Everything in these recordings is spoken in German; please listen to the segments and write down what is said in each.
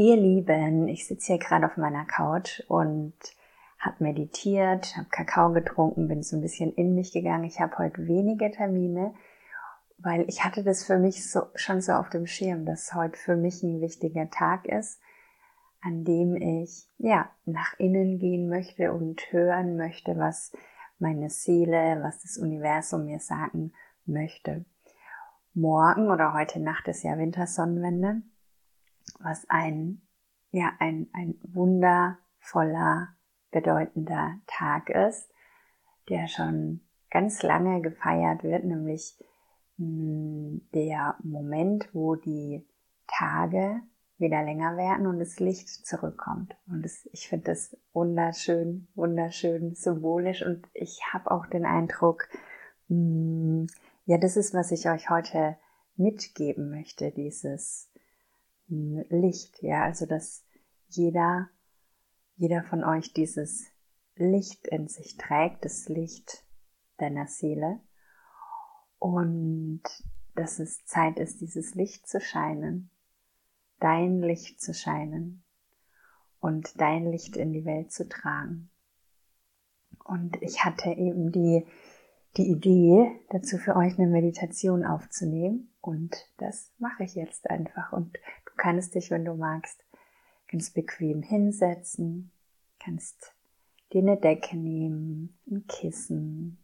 Ihr Lieben, ich sitze hier gerade auf meiner Couch und habe meditiert, habe Kakao getrunken, bin so ein bisschen in mich gegangen. Ich habe heute wenige Termine, weil ich hatte das für mich so, schon so auf dem Schirm, dass heute für mich ein wichtiger Tag ist, an dem ich ja nach innen gehen möchte und hören möchte, was meine Seele, was das Universum mir sagen möchte. Morgen oder heute Nacht ist ja Wintersonnenwende was ein, ja, ein, ein wundervoller, bedeutender Tag ist, der schon ganz lange gefeiert wird, nämlich hm, der Moment, wo die Tage wieder länger werden und das Licht zurückkommt. Und das, ich finde das wunderschön, wunderschön symbolisch und ich habe auch den Eindruck, hm, ja, das ist, was ich euch heute mitgeben möchte, dieses Licht, ja, also dass jeder, jeder von euch dieses Licht in sich trägt, das Licht deiner Seele und dass es Zeit ist, dieses Licht zu scheinen, dein Licht zu scheinen und dein Licht in die Welt zu tragen. Und ich hatte eben die, die Idee, dazu für euch eine Meditation aufzunehmen. Und das mache ich jetzt einfach. Und kannst dich, wenn du magst, ganz bequem hinsetzen, kannst dir eine Decke nehmen, ein Kissen,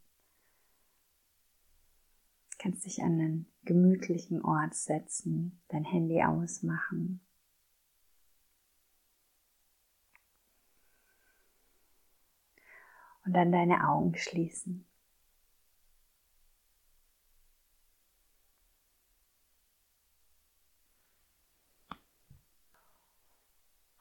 kannst dich an einen gemütlichen Ort setzen, dein Handy ausmachen. Und dann deine Augen schließen.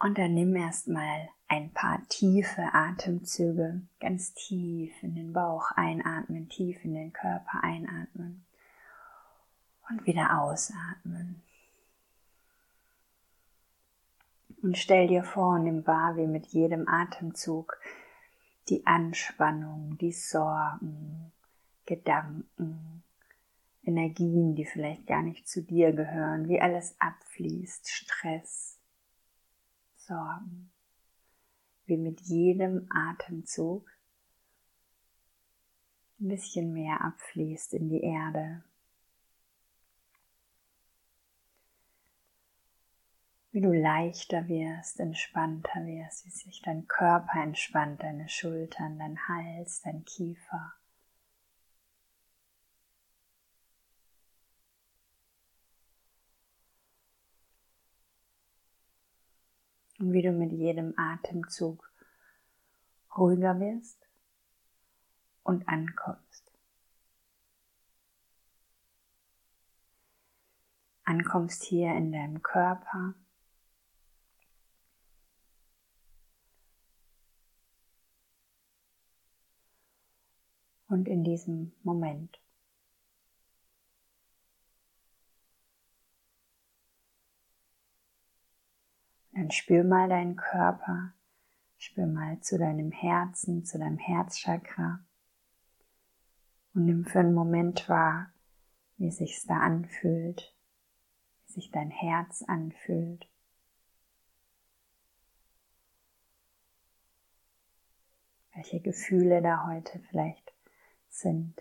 Und dann nimm erstmal ein paar tiefe Atemzüge, ganz tief in den Bauch einatmen, tief in den Körper einatmen und wieder ausatmen. Und stell dir vor, nimm wahr, wie mit jedem Atemzug die Anspannung, die Sorgen, Gedanken, Energien, die vielleicht gar nicht zu dir gehören, wie alles abfließt, Stress, Sorgen, wie mit jedem Atemzug ein bisschen mehr abfließt in die Erde. Wie du leichter wirst, entspannter wirst, wie sich dein Körper entspannt, deine Schultern, dein Hals, dein Kiefer. Und wie du mit jedem Atemzug ruhiger wirst und ankommst. Ankommst hier in deinem Körper. Und in diesem Moment. Dann spür mal deinen Körper, spür mal zu deinem Herzen, zu deinem Herzchakra und nimm für einen Moment wahr, wie es sich da anfühlt, wie sich dein Herz anfühlt. Welche Gefühle da heute vielleicht sind.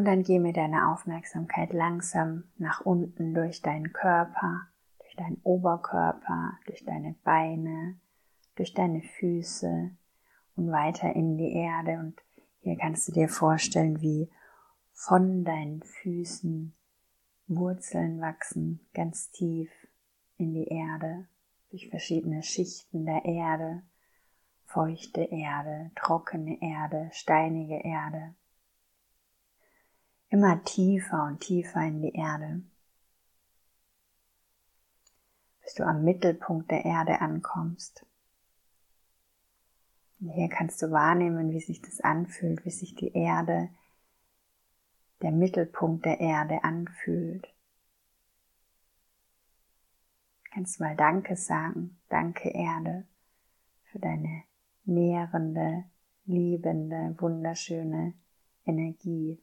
Und dann geh mit deiner Aufmerksamkeit langsam nach unten durch deinen Körper, durch deinen Oberkörper, durch deine Beine, durch deine Füße und weiter in die Erde. Und hier kannst du dir vorstellen, wie von deinen Füßen Wurzeln wachsen, ganz tief in die Erde, durch verschiedene Schichten der Erde, feuchte Erde, trockene Erde, steinige Erde immer tiefer und tiefer in die Erde, bis du am Mittelpunkt der Erde ankommst. Und hier kannst du wahrnehmen, wie sich das anfühlt, wie sich die Erde, der Mittelpunkt der Erde anfühlt. Kannst mal Danke sagen. Danke Erde für deine nährende, liebende, wunderschöne Energie.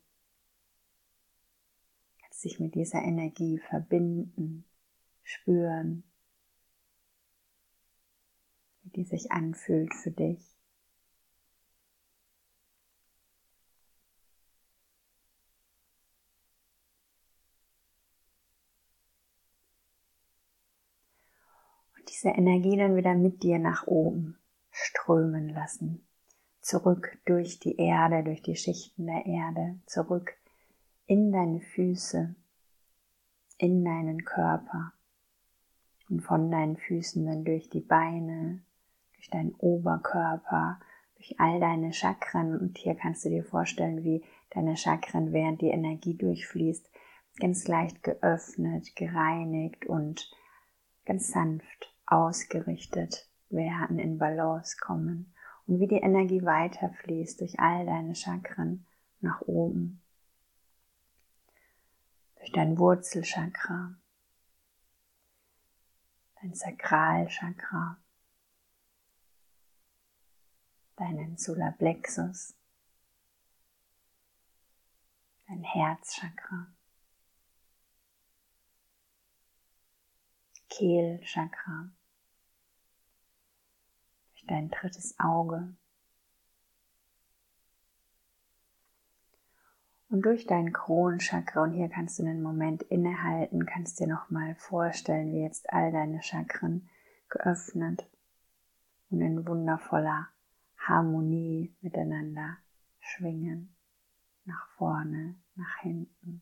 Dich mit dieser Energie verbinden, spüren, wie die sich anfühlt für dich. diese Energie dann wieder mit dir nach oben strömen lassen. Zurück durch die Erde, durch die Schichten der Erde, zurück in deine Füße, in deinen Körper und von deinen Füßen dann durch die Beine, durch deinen Oberkörper, durch all deine Chakren. Und hier kannst du dir vorstellen, wie deine Chakren, während die Energie durchfließt, ganz leicht geöffnet, gereinigt und ganz sanft ausgerichtet werden, in Balance kommen. Und wie die Energie weiterfließt durch all deine Chakren nach oben, durch dein Wurzelchakra, dein Sakralchakra, deinen Solarplexus, dein Herzchakra, Kehlchakra, dein drittes Auge. Und durch dein Kronenchakra, und hier kannst du einen Moment innehalten, kannst dir nochmal vorstellen, wie jetzt all deine Chakren geöffnet und in wundervoller Harmonie miteinander schwingen. Nach vorne, nach hinten,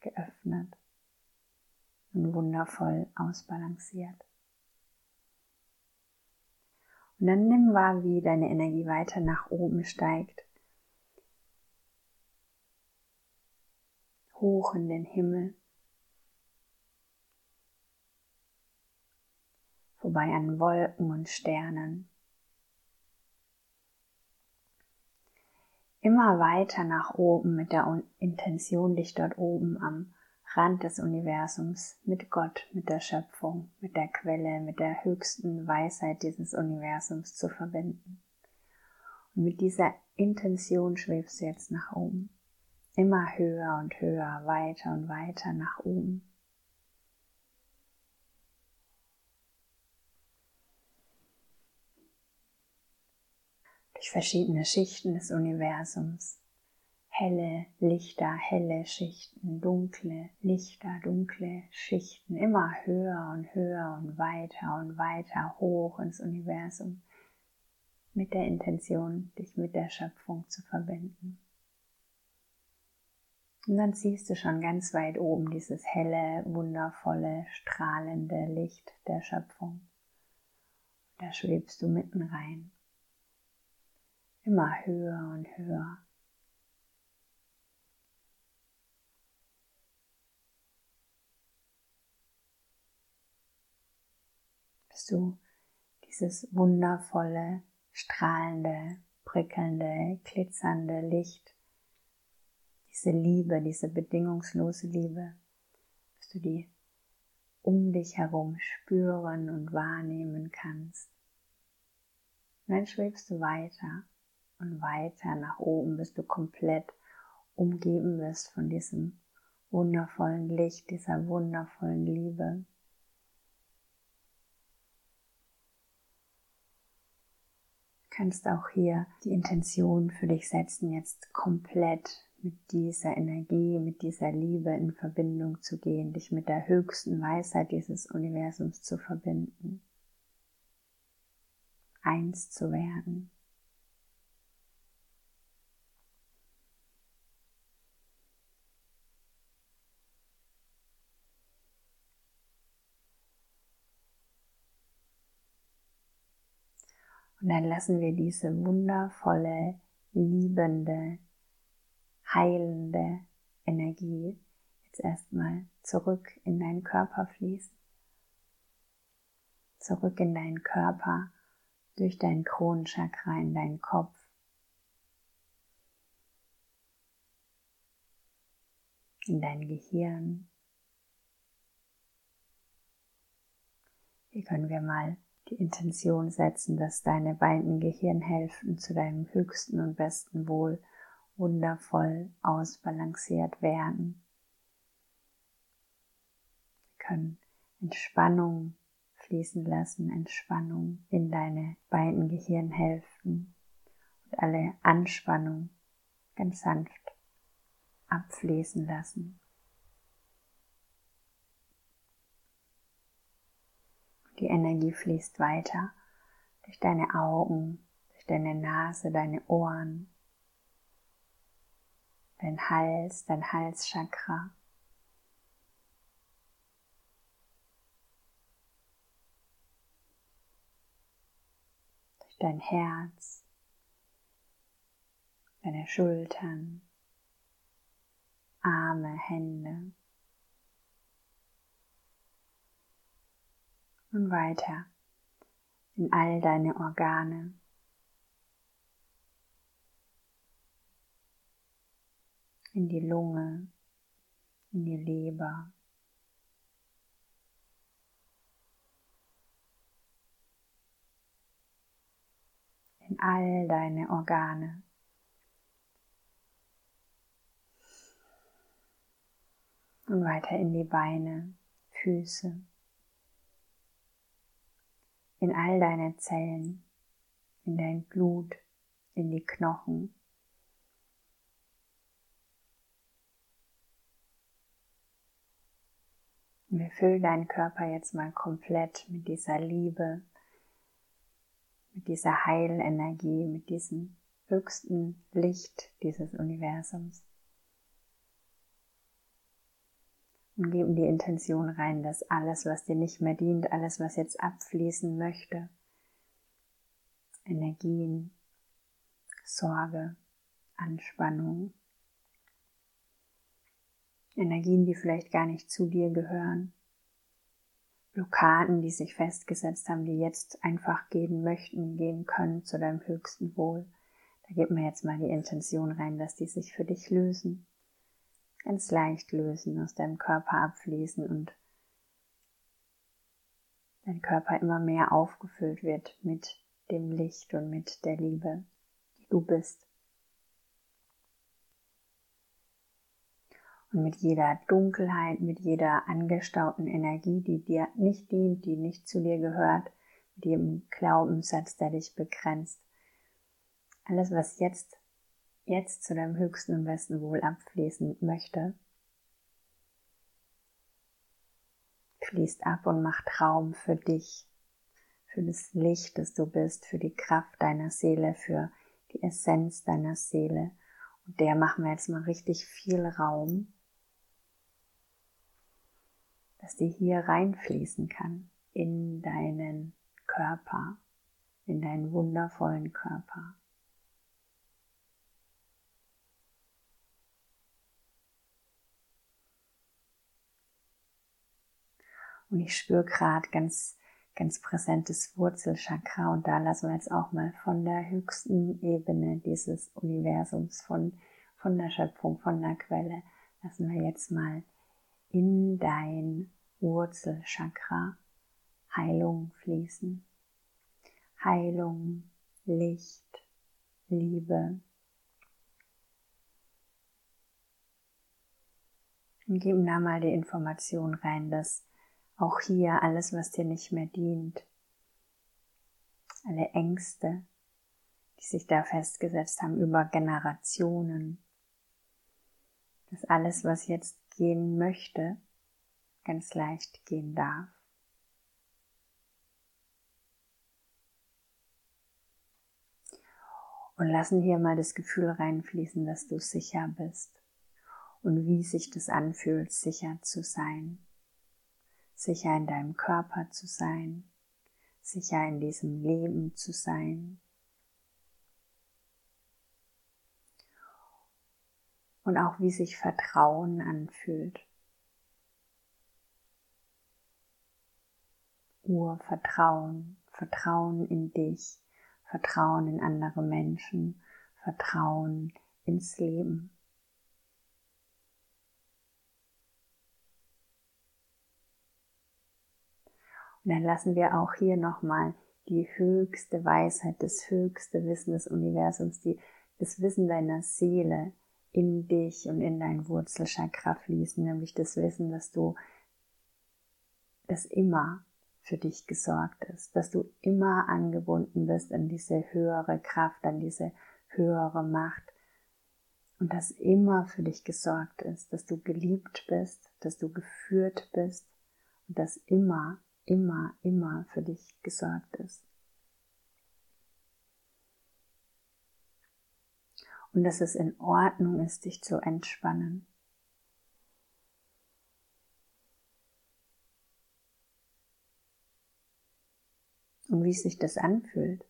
geöffnet und wundervoll ausbalanciert. Und dann nimm wahr, wie deine Energie weiter nach oben steigt. Hoch in den Himmel. Vorbei an Wolken und Sternen. Immer weiter nach oben mit der Intention, dich dort oben am Rand des Universums mit Gott, mit der Schöpfung, mit der Quelle, mit der höchsten Weisheit dieses Universums zu verbinden. Und mit dieser Intention schwebst du jetzt nach oben. Immer höher und höher, weiter und weiter nach oben. Durch verschiedene Schichten des Universums helle Lichter, helle Schichten, dunkle Lichter, dunkle Schichten, immer höher und höher und weiter und weiter hoch ins Universum mit der Intention, dich mit der Schöpfung zu verbinden. Und dann siehst du schon ganz weit oben dieses helle, wundervolle, strahlende Licht der Schöpfung. Da schwebst du mitten rein. Immer höher und höher. du dieses wundervolle, strahlende, prickelnde, glitzernde Licht, diese Liebe, diese bedingungslose Liebe, dass du die um dich herum spüren und wahrnehmen kannst. Und dann schwebst du weiter und weiter nach oben, bis du komplett umgeben wirst von diesem wundervollen Licht, dieser wundervollen Liebe. kannst auch hier die Intention für dich setzen, jetzt komplett mit dieser Energie, mit dieser Liebe in Verbindung zu gehen, dich mit der höchsten Weisheit dieses Universums zu verbinden, eins zu werden. Und dann lassen wir diese wundervolle, liebende, heilende Energie jetzt erstmal zurück in deinen Körper fließen. Zurück in deinen Körper, durch dein Kronenchakra in deinen Kopf. In dein Gehirn. Hier können wir mal die Intention setzen, dass deine beiden Gehirnhälften zu deinem höchsten und besten Wohl wundervoll ausbalanciert werden. Wir können Entspannung fließen lassen, Entspannung in deine beiden Gehirnhälften und alle Anspannung ganz sanft abfließen lassen. Die Energie fließt weiter durch deine Augen, durch deine Nase, deine Ohren, dein Hals, dein Halschakra. Durch dein Herz, deine Schultern, Arme, Hände. Und weiter in all deine Organe. In die Lunge, in die Leber. In all deine Organe. und weiter in die Beine, Füße, in all deine Zellen, in dein Blut, in die Knochen. Wir füllen deinen Körper jetzt mal komplett mit dieser Liebe, mit dieser Heilenergie, mit diesem höchsten Licht dieses Universums. und geben die Intention rein, dass alles, was dir nicht mehr dient, alles, was jetzt abfließen möchte, Energien, Sorge, Anspannung, Energien, die vielleicht gar nicht zu dir gehören, Blockaden, die sich festgesetzt haben, die jetzt einfach gehen möchten, gehen können zu deinem höchsten Wohl. Da gib mir jetzt mal die Intention rein, dass die sich für dich lösen ganz leicht lösen, aus deinem Körper abfließen und dein Körper immer mehr aufgefüllt wird mit dem Licht und mit der Liebe, die du bist. Und mit jeder Dunkelheit, mit jeder angestauten Energie, die dir nicht dient, die nicht zu dir gehört, mit jedem Glaubenssatz, der dich begrenzt. Alles, was jetzt jetzt zu deinem höchsten und besten Wohl abfließen möchte, fließt ab und macht Raum für dich, für das Licht, das du bist, für die Kraft deiner Seele, für die Essenz deiner Seele. Und der machen wir jetzt mal richtig viel Raum, dass die hier reinfließen kann in deinen Körper, in deinen wundervollen Körper. Und ich spüre gerade ganz, ganz präsentes Wurzelchakra und da lassen wir jetzt auch mal von der höchsten Ebene dieses Universums, von, von der Schöpfung, von der Quelle, lassen wir jetzt mal in dein Wurzelchakra Heilung fließen. Heilung, Licht, Liebe. Und geben da mal die Information rein, dass auch hier alles, was dir nicht mehr dient, alle Ängste, die sich da festgesetzt haben über Generationen, dass alles, was jetzt gehen möchte, ganz leicht gehen darf. Und lassen hier mal das Gefühl reinfließen, dass du sicher bist und wie sich das anfühlt, sicher zu sein sicher in deinem Körper zu sein, sicher in diesem Leben zu sein. Und auch wie sich Vertrauen anfühlt. Urvertrauen, Vertrauen in dich, Vertrauen in andere Menschen, Vertrauen ins Leben. Und dann lassen wir auch hier nochmal die höchste Weisheit, das höchste Wissen des Universums, die, das Wissen deiner Seele in dich und in dein Wurzelchakra fließen, nämlich das Wissen, dass du das immer für dich gesorgt ist, dass du immer angebunden bist an diese höhere Kraft, an diese höhere Macht und dass immer für dich gesorgt ist, dass du geliebt bist, dass du geführt bist und dass immer, immer, immer für dich gesorgt ist. Und dass es in Ordnung ist, dich zu entspannen. Und wie sich das anfühlt.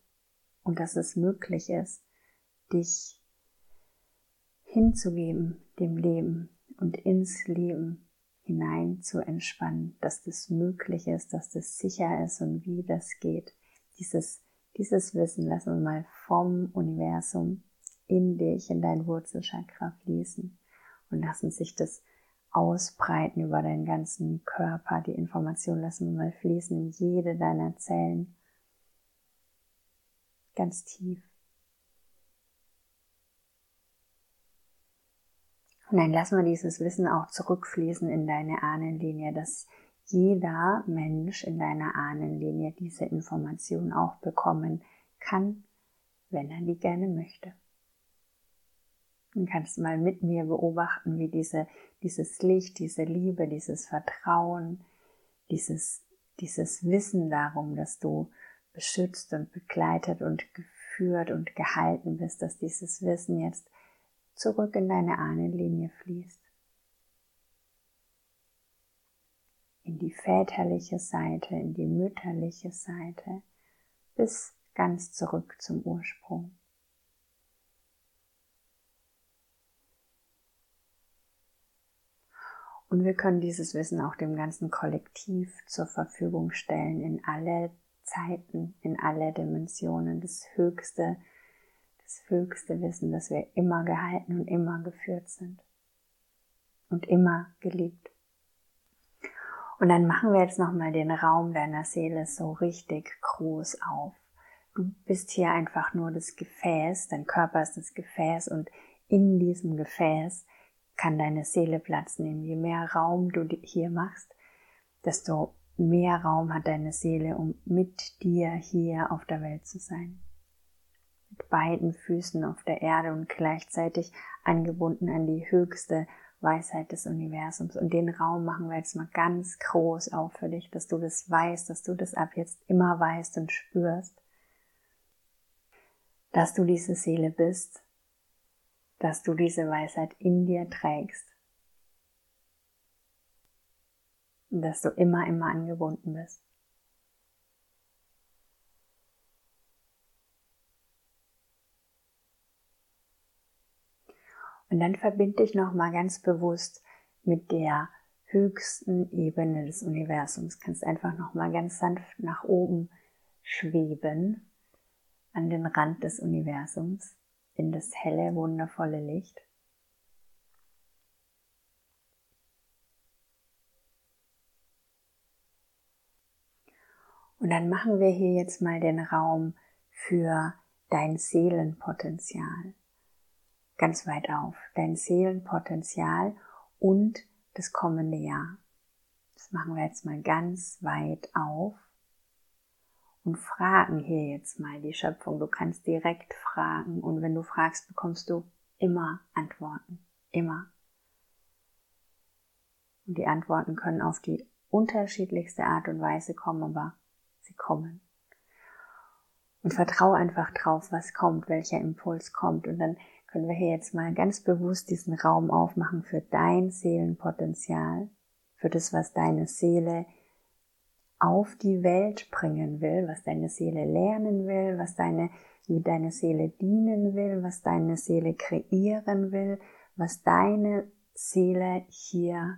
Und dass es möglich ist, dich hinzugeben dem Leben und ins Leben hinein zu entspannen, dass das möglich ist, dass das sicher ist und wie das geht. Dieses, dieses Wissen lassen wir mal vom Universum in dich, in dein Wurzelchakra fließen und lassen sich das ausbreiten über deinen ganzen Körper. Die Information lassen wir mal fließen in jede deiner Zellen. Ganz tief. Und dann lassen wir dieses Wissen auch zurückfließen in deine Ahnenlinie, dass jeder Mensch in deiner Ahnenlinie diese Information auch bekommen kann, wenn er die gerne möchte. Dann kannst du mal mit mir beobachten, wie diese, dieses Licht, diese Liebe, dieses Vertrauen, dieses, dieses Wissen darum, dass du beschützt und begleitet und geführt und gehalten bist, dass dieses Wissen jetzt zurück in deine Ahnenlinie fließt. In die väterliche Seite, in die mütterliche Seite, bis ganz zurück zum Ursprung. Und wir können dieses Wissen auch dem ganzen Kollektiv zur Verfügung stellen, in alle Zeiten, in alle Dimensionen. Das höchste das höchste Wissen, dass wir immer gehalten und immer geführt sind und immer geliebt. Und dann machen wir jetzt nochmal den Raum deiner Seele so richtig groß auf. Du bist hier einfach nur das Gefäß, dein Körper ist das Gefäß und in diesem Gefäß kann deine Seele Platz nehmen. Je mehr Raum du hier machst, desto mehr Raum hat deine Seele, um mit dir hier auf der Welt zu sein mit beiden Füßen auf der Erde und gleichzeitig angebunden an die höchste Weisheit des Universums. Und den Raum machen wir jetzt mal ganz groß auf für dich, dass du das weißt, dass du das ab jetzt immer weißt und spürst, dass du diese Seele bist, dass du diese Weisheit in dir trägst und dass du immer, immer angebunden bist. Und dann verbinde dich nochmal ganz bewusst mit der höchsten Ebene des Universums. Kannst einfach nochmal ganz sanft nach oben schweben an den Rand des Universums in das helle, wundervolle Licht. Und dann machen wir hier jetzt mal den Raum für dein Seelenpotenzial ganz weit auf, dein Seelenpotenzial und das kommende Jahr. Das machen wir jetzt mal ganz weit auf und fragen hier jetzt mal die Schöpfung. Du kannst direkt fragen und wenn du fragst, bekommst du immer Antworten. Immer. Und die Antworten können auf die unterschiedlichste Art und Weise kommen, aber sie kommen. Und vertraue einfach drauf, was kommt, welcher Impuls kommt. Und dann können wir hier jetzt mal ganz bewusst diesen Raum aufmachen für dein Seelenpotenzial, für das, was deine Seele auf die Welt bringen will, was deine Seele lernen will, was deine, wie deine Seele dienen will, was deine Seele kreieren will, was deine Seele hier,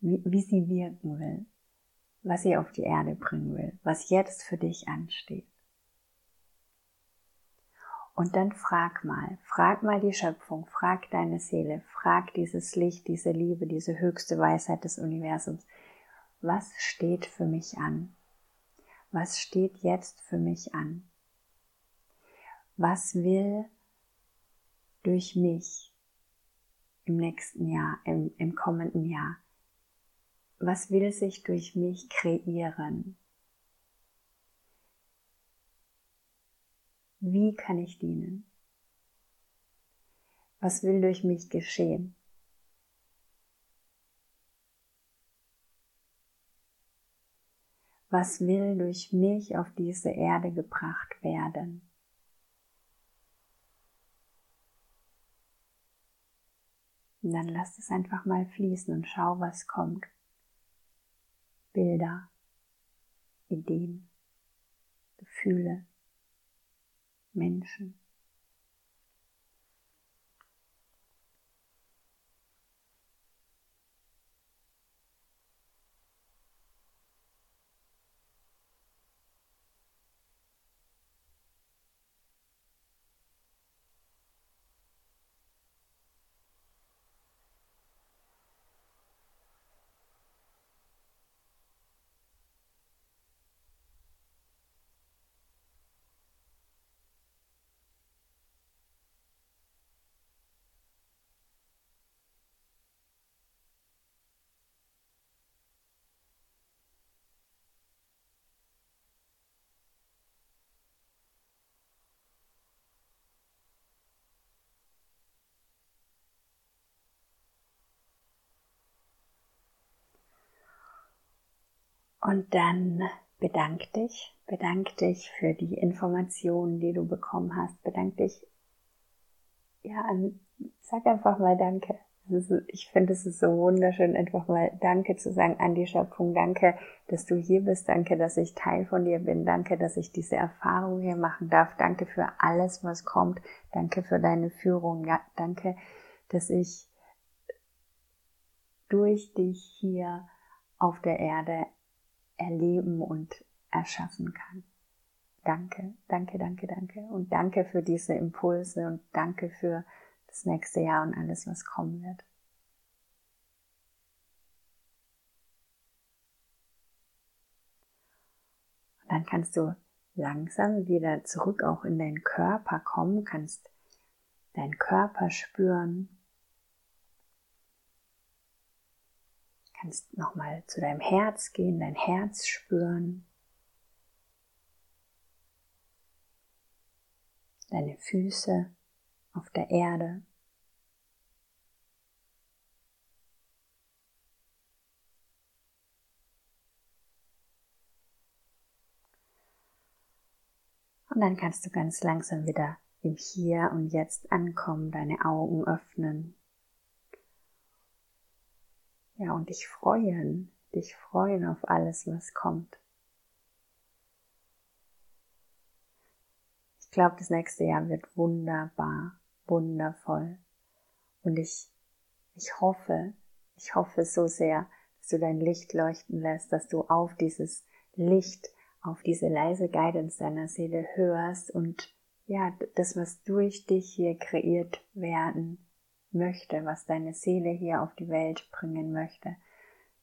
wie, wie sie wirken will, was sie auf die Erde bringen will, was jetzt für dich ansteht. Und dann frag mal, frag mal die Schöpfung, frag deine Seele, frag dieses Licht, diese Liebe, diese höchste Weisheit des Universums. Was steht für mich an? Was steht jetzt für mich an? Was will durch mich im nächsten Jahr, im, im kommenden Jahr? Was will sich durch mich kreieren? Wie kann ich dienen? Was will durch mich geschehen? Was will durch mich auf diese Erde gebracht werden? Und dann lass es einfach mal fließen und schau, was kommt. Bilder, Ideen, Gefühle, Menschen. Und dann bedank dich, bedank dich für die Informationen, die du bekommen hast. Bedank dich, ja, sag einfach mal Danke. Ich finde, es so wunderschön, einfach mal Danke zu sagen an die Schöpfung. Danke, dass du hier bist. Danke, dass ich Teil von dir bin. Danke, dass ich diese Erfahrung hier machen darf. Danke für alles, was kommt. Danke für deine Führung. Ja, danke, dass ich durch dich hier auf der Erde erleben und erschaffen kann. Danke, danke, danke, danke. Und danke für diese Impulse und danke für das nächste Jahr und alles, was kommen wird. Und dann kannst du langsam wieder zurück auch in deinen Körper kommen, kannst deinen Körper spüren, kannst nochmal zu deinem Herz gehen, dein Herz spüren, deine Füße auf der Erde. Und dann kannst du ganz langsam wieder im Hier und Jetzt ankommen, deine Augen öffnen, ja, und dich freuen, dich freuen auf alles, was kommt. Ich glaube, das nächste Jahr wird wunderbar, wundervoll. Und ich, ich hoffe, ich hoffe so sehr, dass du dein Licht leuchten lässt, dass du auf dieses Licht, auf diese leise Guidance deiner Seele hörst und ja, das, was durch dich hier kreiert werden möchte, was deine Seele hier auf die Welt bringen möchte.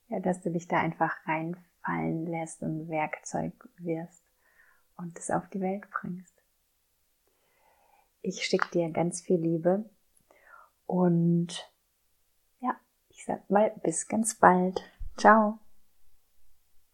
Ja, dass du dich da einfach reinfallen lässt und Werkzeug wirst und es auf die Welt bringst. Ich schicke dir ganz viel Liebe und ja, ich sag mal bis ganz bald. Ciao.